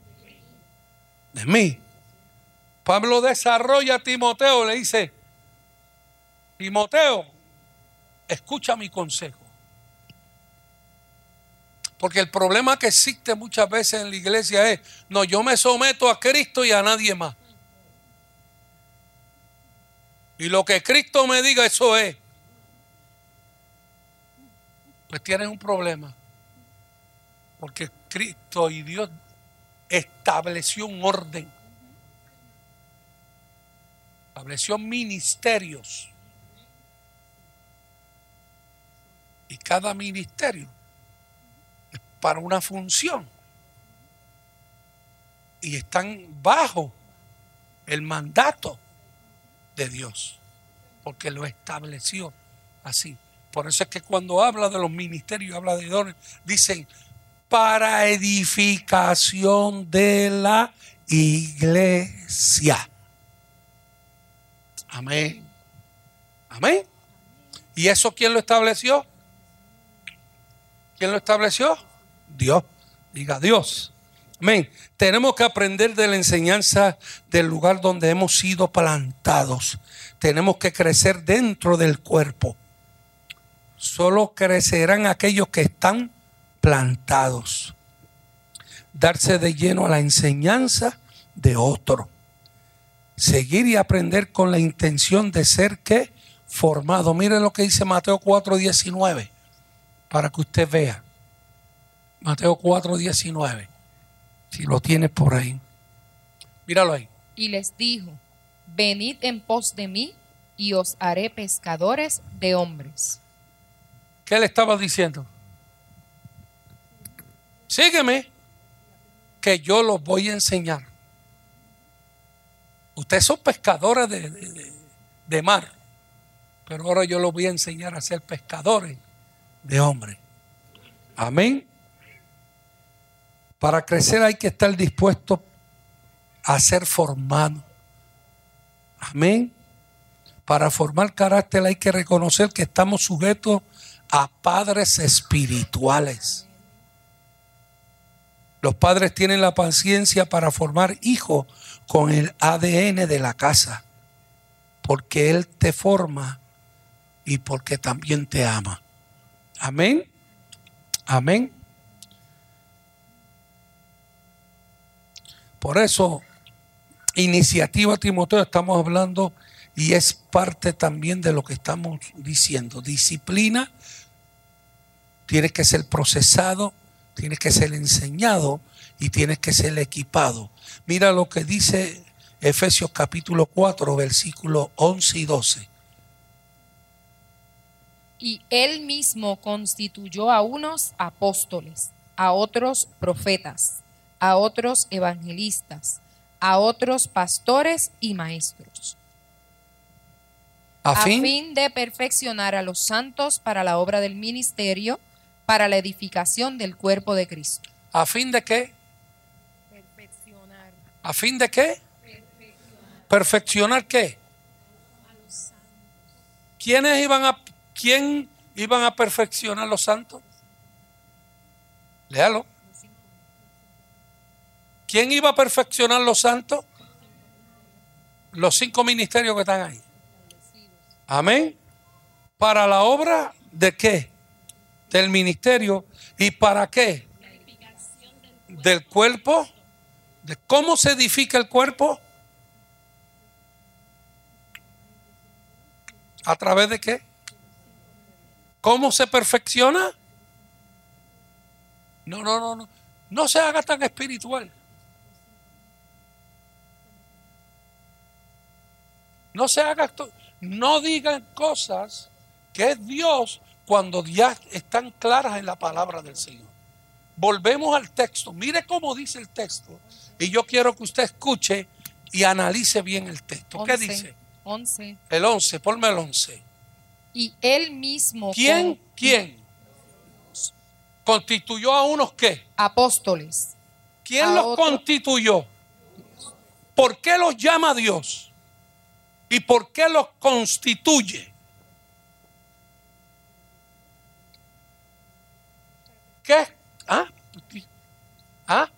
Speaker 1: de mí. Pablo desarrolla a Timoteo, le dice, Timoteo, escucha mi consejo. Porque el problema que existe muchas veces en la iglesia es, no, yo me someto a Cristo y a nadie más. Y lo que Cristo me diga, eso es. Pues tienes un problema. Porque Cristo y Dios estableció un orden. Estableció ministerios. Y cada ministerio para una función. Y están bajo el mandato de Dios. Porque lo estableció así. Por eso es que cuando habla de los ministerios, habla de dones, dicen para edificación de la iglesia. Amén. Amén. ¿Y eso quién lo estableció? ¿Quién lo estableció? Dios. Diga Dios. Amén. Tenemos que aprender de la enseñanza del lugar donde hemos sido plantados. Tenemos que crecer dentro del cuerpo. Solo crecerán aquellos que están plantados. Darse de lleno a la enseñanza de otro. Seguir y aprender con la intención de ser que formado. Mire lo que dice Mateo 4:19 para que usted vea. Mateo 4:19. Si lo tiene por ahí. Míralo ahí.
Speaker 2: Y les dijo, venid en pos de mí y os haré pescadores de hombres.
Speaker 1: ¿Qué le estaba diciendo? Sígueme, que yo los voy a enseñar. Ustedes son pescadores de, mar, pero ahora yo los voy a enseñar a ser pescadores de hombres. Amén. Para crecer hay que estar dispuesto a ser formado. Amén. Para formar carácter hay que reconocer que estamos sujetos a padres espirituales. Los padres tienen la paciencia para formar hijos con el ADN de la casa, porque Él te forma y porque también te ama. Amén. Amén. Por eso, iniciativa Timoteo, estamos hablando y es parte también de lo que estamos diciendo. Disciplina, tiene que ser procesado, tienes que ser enseñado y tienes que ser equipado. Mira lo que dice Efesios capítulo 4, versículos 11 y 12.
Speaker 2: Y él mismo constituyó a unos apóstoles, a otros profetas, a otros evangelistas, a otros pastores y maestros. A fin, a fin de perfeccionar a los santos para la obra del ministerio para la edificación del cuerpo de Cristo.
Speaker 1: ¿A fin de qué? Perfeccionar. ¿A fin de qué? Perfeccionar. ¿Perfeccionar qué? A los santos. ¿Quiénes iban a, quién iban a perfeccionar los santos? Léalo. ¿Quién iba a perfeccionar los santos? Los cinco ministerios que están ahí. Amén. ¿Para la obra de qué? del ministerio. ¿Y para qué? Del cuerpo. ¿De cómo se edifica el cuerpo? ¿A través de qué? ¿Cómo se perfecciona? No, no, no, no. No se haga tan espiritual. No se haga, no digan cosas que es Dios cuando ya están claras en la palabra del Señor. Volvemos al texto. Mire cómo dice el texto. Y yo quiero que usted escuche y analice bien el texto. ¿Qué dice?
Speaker 2: 11.
Speaker 1: El 11, ponme el 11.
Speaker 2: Y él mismo.
Speaker 1: ¿Quién? ¿Quién? ¿Constituyó a unos qué?
Speaker 2: Apóstoles.
Speaker 1: ¿Quién los constituyó? ¿Por qué los llama Dios? ¿Y por qué los constituye? ¿Qué? ¿Ah? ¿Ah?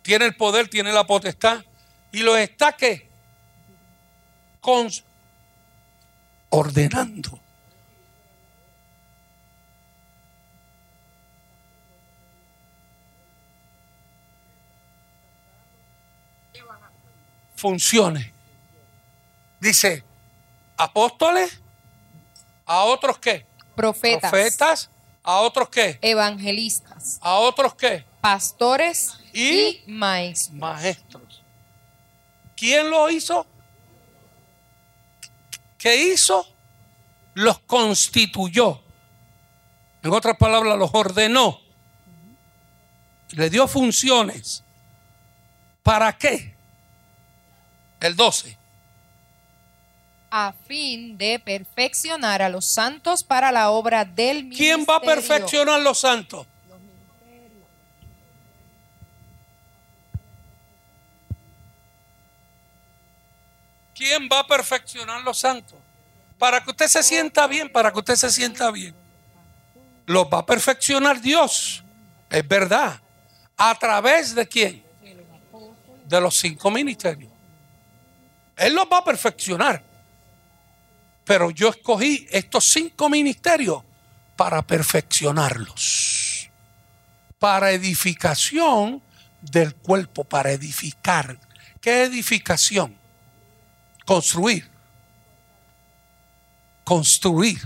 Speaker 1: tiene el poder, tiene la potestad y lo está que con ordenando. Funciones. Dice, apóstoles, a otros qué?
Speaker 2: Profetas.
Speaker 1: Profetas, a otros qué?
Speaker 2: Evangelistas.
Speaker 1: A otros qué?
Speaker 2: Pastores
Speaker 1: Y-
Speaker 2: y, maestros.
Speaker 1: Maestros. ¿Quién lo hizo? ¿Qué hizo? Los constituyó. En otras palabras, los ordenó. Le dio funciones. ¿Para qué? El 12.
Speaker 2: A fin de perfeccionar a los santos para la obra del ministerio.
Speaker 1: ¿Quién va a perfeccionar los santos? ¿Quién va a perfeccionar los santos? Para que usted se sienta bien, para que usted se sienta bien. Los va a perfeccionar Dios. Es verdad. ¿A través de quién? De los cinco ministerios. Él los va a perfeccionar. Pero yo escogí estos cinco ministerios para perfeccionarlos. Para edificación del cuerpo, para edificar. ¿Qué edificación? Construir. Construir.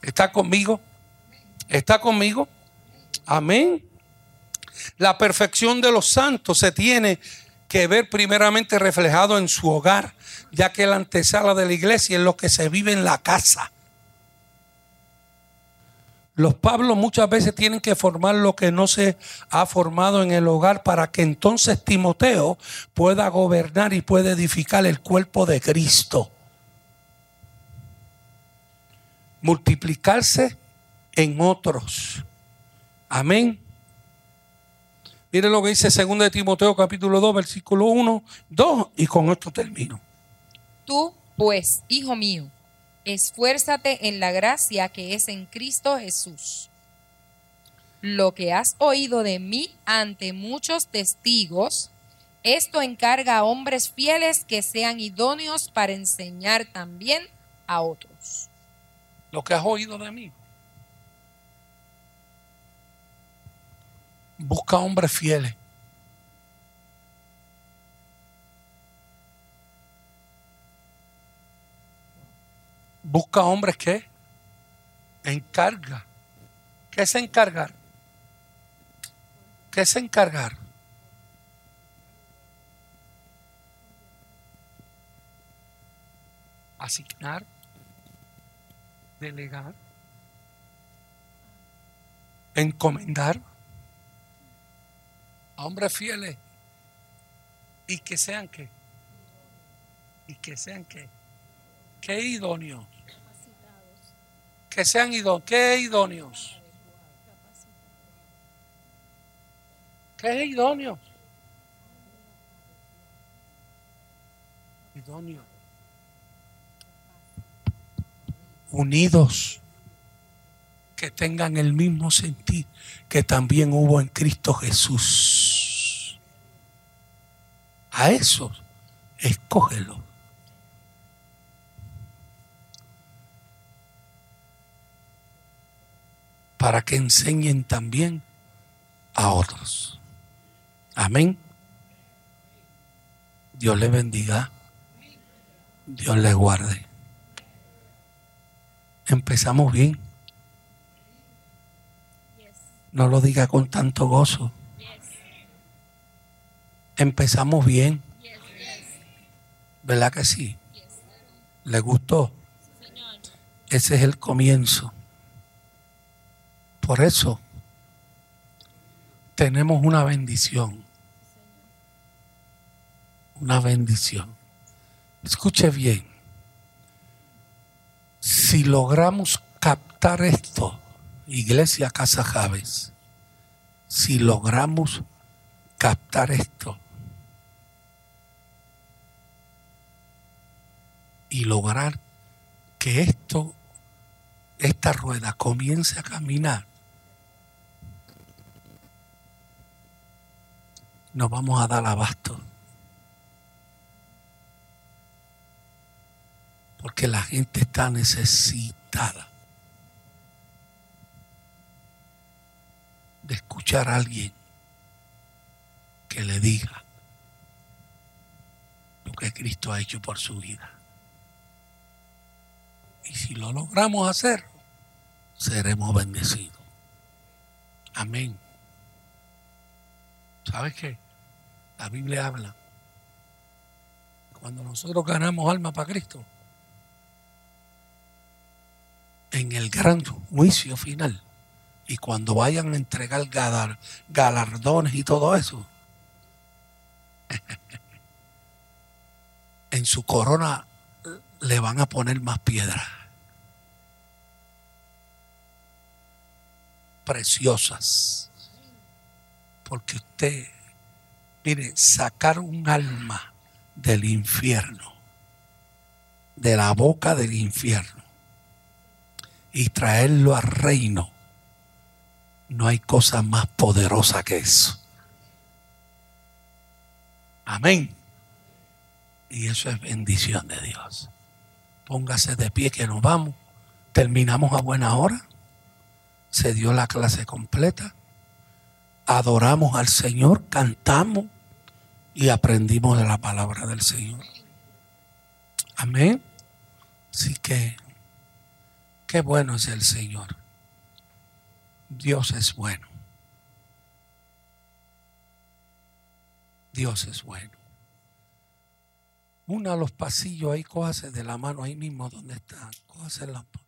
Speaker 1: ¿Está conmigo? ¿Está conmigo? Amén. La perfección de los santos se tiene que ver primeramente reflejado en su hogar, ya que la antesala de la iglesia es lo que se vive en la casa. Los Pablos muchas veces tienen que formar lo que no se ha formado en el hogar para que entonces Timoteo pueda gobernar y pueda edificar el cuerpo de Cristo. Multiplicarse en otros. Amén. Mire lo que dice 2 de Timoteo capítulo 2 versículo 1, 2 y con esto termino.
Speaker 2: Tú, pues, hijo mío, esfuérzate en la gracia que es en Cristo Jesús. Lo que has oído de mí ante muchos testigos, esto encarga a hombres fieles que sean idóneos para enseñar también a otros.
Speaker 1: Lo que has oído de mí. Busca hombres fieles. Busca hombres que encarga. ¿Qué es encargar? ¿Qué es encargar? Asignar, delegar, encomendar a hombres fieles y que sean que y que sean que que idóneos. Que sean idóneos que idóneos. Que idóneos idóneos unidos. Que tengan el mismo sentir que también hubo en Cristo Jesús. A esos, escógelo. Para que enseñen también a otros. Amén. Dios le bendiga. Dios le guarde. Empezamos bien. No lo diga con tanto gozo. Empezamos bien. ¿Verdad que sí? ¿Le gustó? Ese es el comienzo. Por eso tenemos una bendición. Una bendición. Escuche bien. Si logramos captar esto, Iglesia Casa Javes, si logramos captar esto y lograr que esto, esta rueda comience a caminar, no vamos a dar abasto. Porque la gente está necesitada de escuchar a alguien que le diga lo que Cristo ha hecho por su vida. Y si lo logramos hacer, seremos bendecidos. Amén. ¿Sabes qué? La Biblia habla. Cuando nosotros ganamos alma para Cristo, en el gran juicio final, y cuando vayan a entregar galardones y todo eso, en su corona le van a poner más piedras. Preciosas. Porque usted, mire, sacar un alma del infierno, de la boca del infierno, y traerlo al reino, no hay cosa más poderosa que eso. Amén. Y eso es bendición de Dios. Póngase de pie que nos vamos. Terminamos a buena hora. Se dio la clase completa. Adoramos al Señor, cantamos y aprendimos de la palabra del Señor. Amén. Así que, qué bueno es el Señor. Dios es bueno. Dios es bueno. Una los pasillos ahí, cójase de la mano ahí mismo donde está. Cójase la. Cójase.